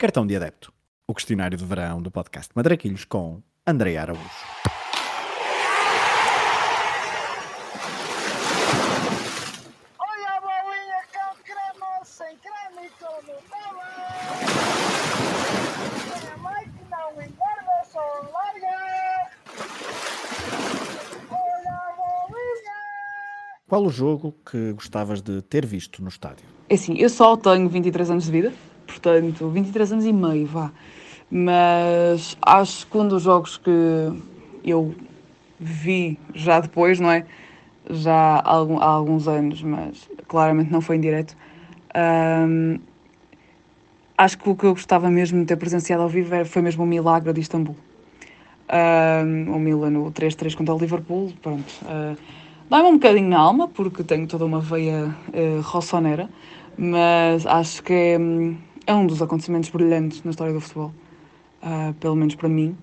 Cartão de Adepto, o questionário de verão do podcast Madraquilhos com André Araújo. Olha a bolinha com creme, sem creme e a só larga. Olha a bolinha. Qual o jogo que gostavas de ter visto no estádio? É assim, eu só tenho 23 anos de vida, portanto, 23 anos e meio, vá. Mas acho que um dos jogos que eu vi já depois, não é? Já há, alguns anos, mas claramente não foi em direto. ahm, acho que o que eu gostava mesmo de ter presenciado ao vivo foi mesmo o Milagre de Istambul. Ahm, o Milan, o 3-3 contra o Liverpool, pronto. ah, Dá-me um bocadinho na alma, porque tenho toda uma veia uh, rossonera, mas acho que é, hum, é um dos acontecimentos brilhantes na história do futebol, ah, pelo menos para mim,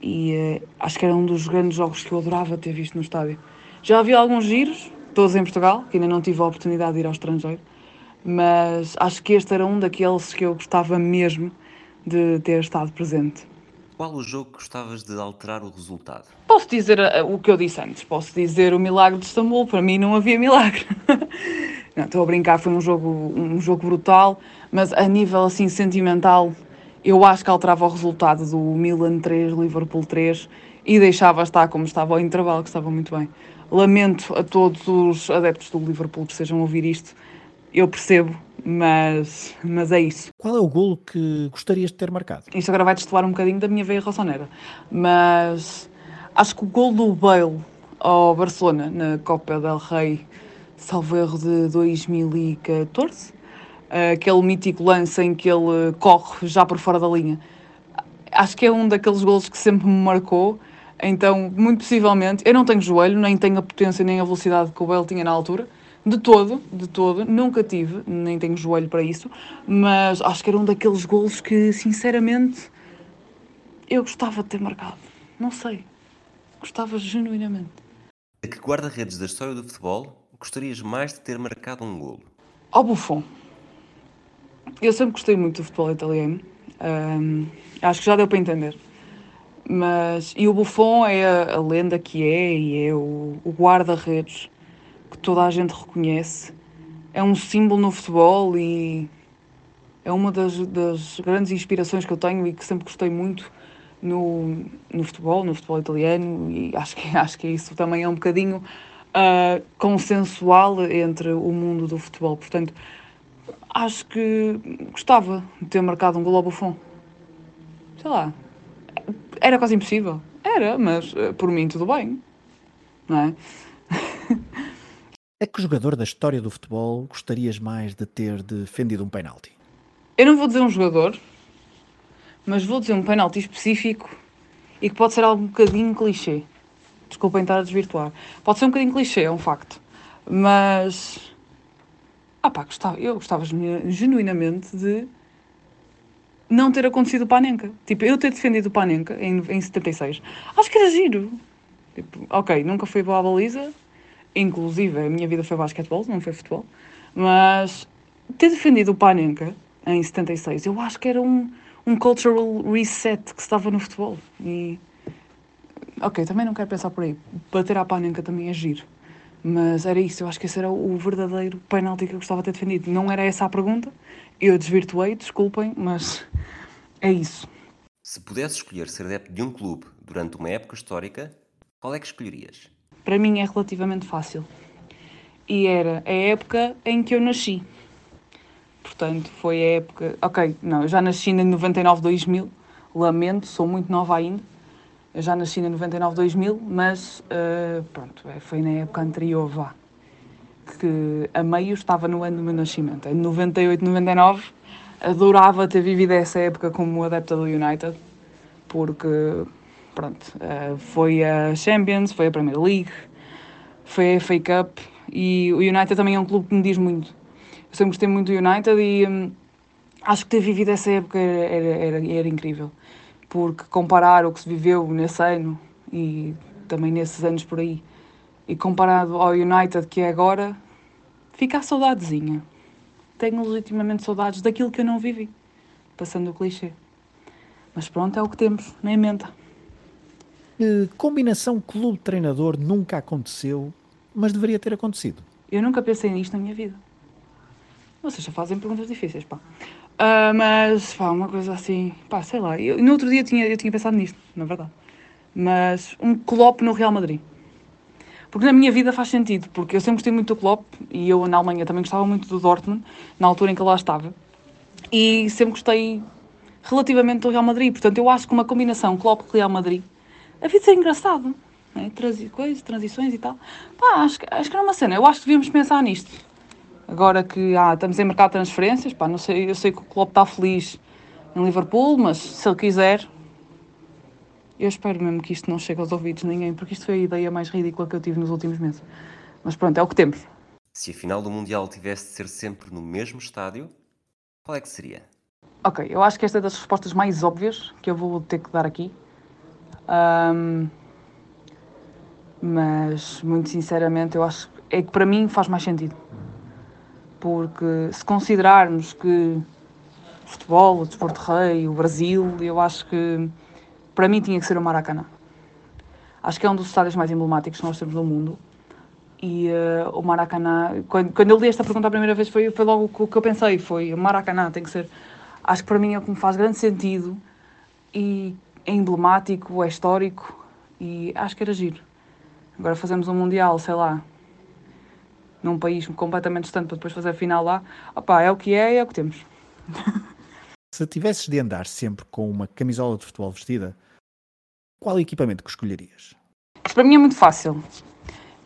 e eh, acho que era um dos grandes jogos que eu adorava ter visto no estádio. Já vi alguns giros, todos em Portugal, que ainda não tive a oportunidade de ir ao estrangeiro, mas acho que este era um daqueles que eu gostava mesmo de ter estado presente. Qual o jogo que gostavas de alterar o resultado? Posso dizer uh, o que eu disse antes, posso dizer o milagre de Istambul, para mim não havia milagre. não, estou a brincar, foi um jogo, um jogo brutal, mas a nível assim sentimental, eu acho que alterava o resultado do Milan 3, Liverpool 3 e deixava estar como estava ao intervalo, que estava muito bem. Lamento a todos os adeptos do Liverpool que estejam a ouvir isto, eu percebo, mas, mas é isso. Qual é o golo que gostarias de ter marcado? Isto agora vai destoar um bocadinho da minha veia rossonera, mas acho que o gol do Bale ao Barcelona na Copa del Rei, salvo erro de 2014, aquele mítico lance em que ele corre já por fora da linha, acho que é um daqueles golos que sempre me marcou. Então, muito possivelmente, eu não tenho joelho, nem tenho a potência nem a velocidade que o Bale tinha na altura. De todo, de todo, nunca tive, nem tenho joelho para isso, mas acho que era um daqueles golos que, sinceramente, eu gostava de ter marcado. Não sei. Gostava genuinamente. A que guarda-redes da história do futebol gostarias mais de ter marcado um golo? Ao Buffon. Eu sempre gostei muito do futebol italiano. Ahm, acho que já deu para entender. Mas, e o Buffon é a, a lenda que é e é o, o guarda-redes que toda a gente reconhece. É um símbolo no futebol e é uma das, das grandes inspirações que eu tenho e que sempre gostei muito no, no futebol, no futebol italiano, e acho que, acho que isso também é um bocadinho ah, consensual entre o mundo do futebol. Portanto, acho que gostava de ter marcado um gol ao Buffon. Sei lá, era quase impossível. Era, mas eh, por mim tudo bem. Não é? A que jogador da história do futebol gostarias mais de ter defendido um penalti? Eu não vou dizer um jogador, mas vou dizer um penalti específico e que pode ser algo um bocadinho clichê. Desculpem estar a desvirtuar. Pode ser um bocadinho clichê, é um facto. Mas. Ah pá, gostava, eu gostava genu- genuinamente de não ter acontecido o Panenka. Tipo, eu ter defendido o Panenka em, em 76. Acho que era giro. Tipo, ok, nunca fui boa à baliza. Inclusive, a minha vida foi basquetebol, não foi futebol. Mas ter defendido o Panenka em 76, eu acho que era um, um cultural reset que estava no futebol. E. Ok, também não quero pensar por aí. Bater à Panenka também é giro. Mas era isso, eu acho que esse era o verdadeiro penalti que eu gostava de ter defendido. Não era essa a pergunta, eu desvirtuei, desculpem, mas é isso. Se pudesse escolher ser adepto de um clube durante uma época histórica, qual é que escolherias? Para mim é relativamente fácil. E era a época em que eu nasci. Portanto, foi a época. Ok, não, eu já nasci em 99, 2000. Lamento, sou muito nova ainda. Eu já nasci em 99, 2000, mas eh, pronto, é, foi na época anterior, vá. Que a meio estava no ano do meu nascimento. Em 98, 99, adorava ter vivido essa época como adepta do United, porque, pronto, eh, foi a Champions, foi a Premier League, foi a FA Cup e o United também é um clube que me diz muito. Eu sempre gostei muito do United e hum, acho que ter vivido essa época era, era, era, era incrível. Porque comparar o que se viveu nesse ano e também nesses anos por aí, e comparado ao United que é agora, fica a saudadezinha. Tenho legitimamente saudades daquilo que eu não vivi. passando o clichê. Mas pronto, é o que temos, nem menta. Que combinação clube-treinador nunca aconteceu, mas deveria ter acontecido. Eu nunca pensei nisto na minha vida. Vocês já fazem perguntas difíceis, pá. Ah, mas, pá, uma coisa assim, pá, sei lá. Eu, no outro dia eu tinha, eu tinha pensado nisto, na verdade. Mas um Klopp no Real Madrid. Porque na minha vida faz sentido, porque eu sempre gostei muito do Klopp e eu na Alemanha também gostava muito do Dortmund, na altura em que eu lá estava. E sempre gostei relativamente do Real Madrid. Portanto, eu acho que uma combinação Klopp-Real Madrid havia de ser engraçado. Né? Transi coisas, transições e tal. Pá, acho, acho que era uma cena. Eu acho que devíamos pensar nisto. Agora que ah, estamos em mercado de transferências, pá, não sei, eu sei que o Klopp está feliz em Liverpool, mas se ele quiser, eu espero mesmo que isto não chegue aos ouvidos de ninguém, porque isto foi a ideia mais ridícula que eu tive nos últimos meses. Mas pronto, é o que temos. Se a final do Mundial tivesse de ser sempre no mesmo estádio, qual é que seria? Ok, eu acho que esta é das respostas mais óbvias que eu vou ter que dar aqui. Ahm, mas, muito sinceramente, eu acho é que para mim faz mais sentido. Porque se considerarmos que o futebol, o desporto rei, o Brasil, eu acho que para mim tinha que ser o Maracanã. Acho que é um dos estádios mais emblemáticos que nós temos no mundo. E eh, o Maracanã, quando, quando eu li esta pergunta a primeira vez, foi, foi logo o que eu pensei: foi o Maracanã tem que ser. Acho que para mim é o que me faz grande sentido e é emblemático, é histórico e acho que era giro. Agora fazemos um Mundial, sei lá, num país completamente distante para depois fazer a final lá. Opá, é o que é é o que temos. Se tivesses de andar sempre com uma camisola de futebol vestida, qual equipamento que escolherias? Isto para mim é muito fácil.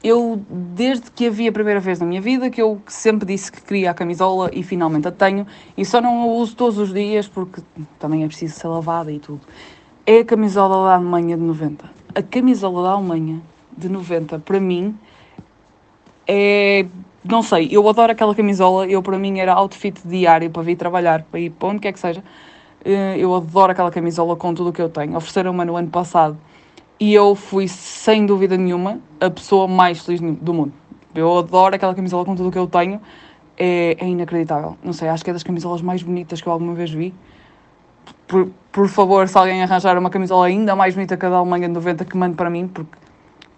Eu, desde que a vi a primeira vez na minha vida, que eu sempre disse que queria a camisola e finalmente a tenho, e só não a uso todos os dias porque também é preciso ser lavada e tudo. É a camisola da Alemanha de 90. A camisola da Alemanha de 90, para mim, é. Não sei, eu adoro aquela camisola. Eu, para mim, era outfit diário para vir trabalhar, para ir para onde quer que seja. Eh, Eu adoro aquela camisola com tudo o que eu tenho. Ofereceram-me no ano passado e eu fui, sem dúvida nenhuma, a pessoa mais feliz do mundo. Eu adoro aquela camisola com tudo o que eu tenho. É, é inacreditável. Não sei, acho que é das camisolas mais bonitas que eu alguma vez vi. Por, por favor, se alguém arranjar uma camisola ainda mais bonita que a da Alemanha de 90, que mande para mim, porque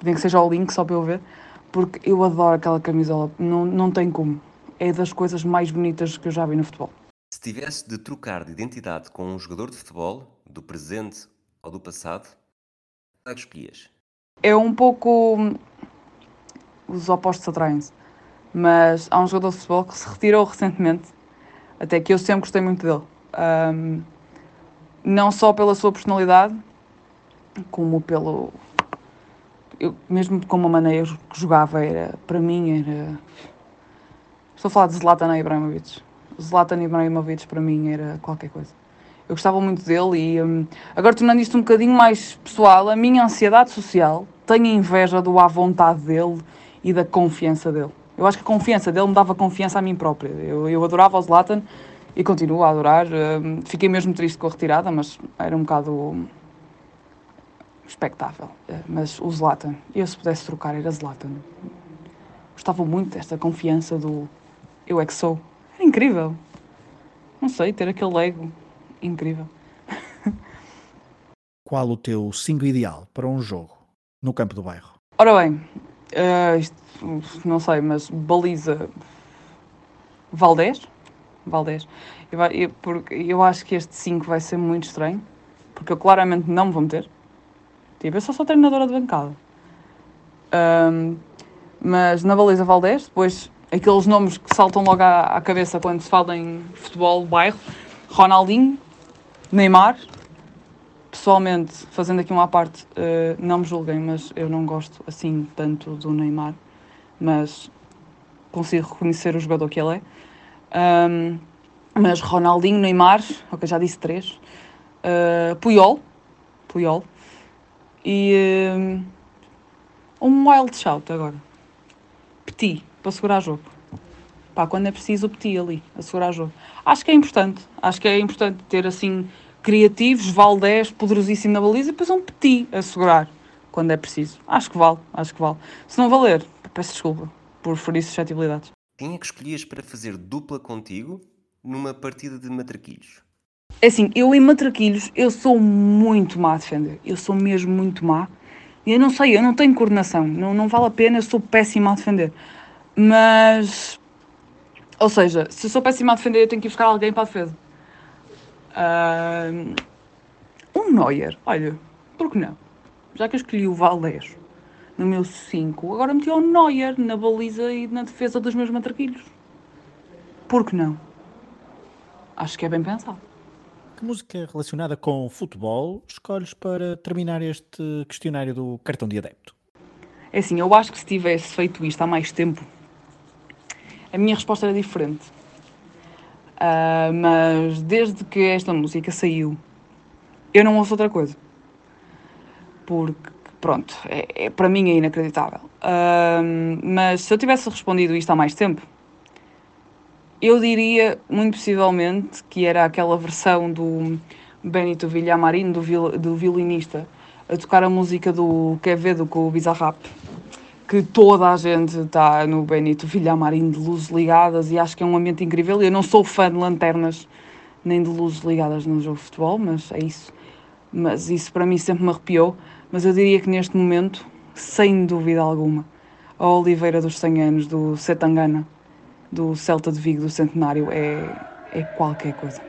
nem que seja o link só para eu ver. Porque eu adoro aquela camisola. Não, não tem como. É das coisas mais bonitas que eu já vi no futebol. Se tivesse de trocar de identidade com um jogador de futebol, do presente ou do passado, qual é que escolhias? é um pouco. hum, Os opostos atraem-se. Mas há um jogador de futebol que se retirou recentemente, até que eu sempre gostei muito dele. Ahm, não só pela sua personalidade, como pelo. Eu, mesmo como a maneira que jogava, era, para mim, era. Estou a falar de Zlatan Ibrahimovic. Zlatan Ibrahimovic, para mim, era qualquer coisa. Eu gostava muito dele e hum, agora tornando isto um bocadinho mais pessoal, a minha ansiedade social tem inveja do à vontade dele e da confiança dele. Eu acho que a confiança dele me dava confiança a mim própria. Eu, eu adorava o Zlatan e continuo a adorar. Hum, fiquei mesmo triste com a retirada, mas era um bocado expectável. Eh, Mas o Zlatan, eu se pudesse trocar era Zlatan. Gostava muito desta confiança do eu é que sou. Era incrível. Não sei, ter aquele ego incrível. Qual o teu 5 ideal para um jogo no campo do bairro? Ora bem, eh, isto, não sei, mas baliza Valdés? Valdés. Eu, eu, porque eu acho que este 5 vai ser muito estranho, porque eu claramente não me vou meter. Tipo, eu só sou treinadora de bancada. Ahm, mas na baliza Valdés, depois aqueles nomes que saltam logo à, à cabeça quando se fala em futebol, bairro, Ronaldinho, Neymar, pessoalmente, fazendo aqui uma à parte, eh, não me julguem, mas eu não gosto assim tanto do Neymar, mas consigo reconhecer o jogador que ele é. Ahm, mas Ronaldinho, Neymar, ok, já disse três. Uh, Puyol, Puyol. E hum, um wild shout agora. Petit, para segurar jogo. Pá, quando é preciso o Petit ali, a segurar jogo. Acho que é importante. Acho que é importante ter assim criativos, Valdés, poderosíssimo na baliza, e depois um Petit a segurar quando é preciso. Acho que vale, acho que vale. Se não valer, peço desculpa por ferir suscetibilidades. Quem é que escolhias para fazer dupla contigo numa partida de matraquilhos? É assim, eu em matraquilhos, eu sou muito má a defender. Eu sou mesmo muito má. E eu não sei, eu não tenho coordenação. Não, não vale a pena, eu sou péssima a defender. Mas. Ou seja, se eu sou péssima a defender, eu tenho que ir buscar alguém para a defesa. Um Neuer, olha, por que não? Já que eu escolhi o Valdez no meu 5, agora meti o Neuer na baliza e na defesa dos meus matraquilhos. Por que não? Acho que é bem pensado. Que música relacionada com futebol escolhes para terminar este questionário do cartão de adepto? É assim, eu acho que se tivesse feito isto há mais tempo, a minha resposta era diferente. Uh, mas desde que esta música saiu, eu não ouço outra coisa. Porque, pronto, é, é para mim é inacreditável. Uh, mas se eu tivesse respondido isto há mais tempo, eu diria, muito possivelmente, que era aquela versão do Benito Villamarín, do, viol, do violinista, a tocar a música do Quevedo com o Bizarrap, que toda a gente está no Benito Villamarín de luzes ligadas e acho que é um ambiente incrível. Eu não sou fã de lanternas nem de luzes ligadas no jogo de futebol, mas é isso. Mas isso para mim sempre me arrepiou. Mas eu diria que neste momento, sem dúvida alguma, a Oliveira dos 100 anos do Setangana do Celta de Vigo do Centenário é, é qualquer coisa.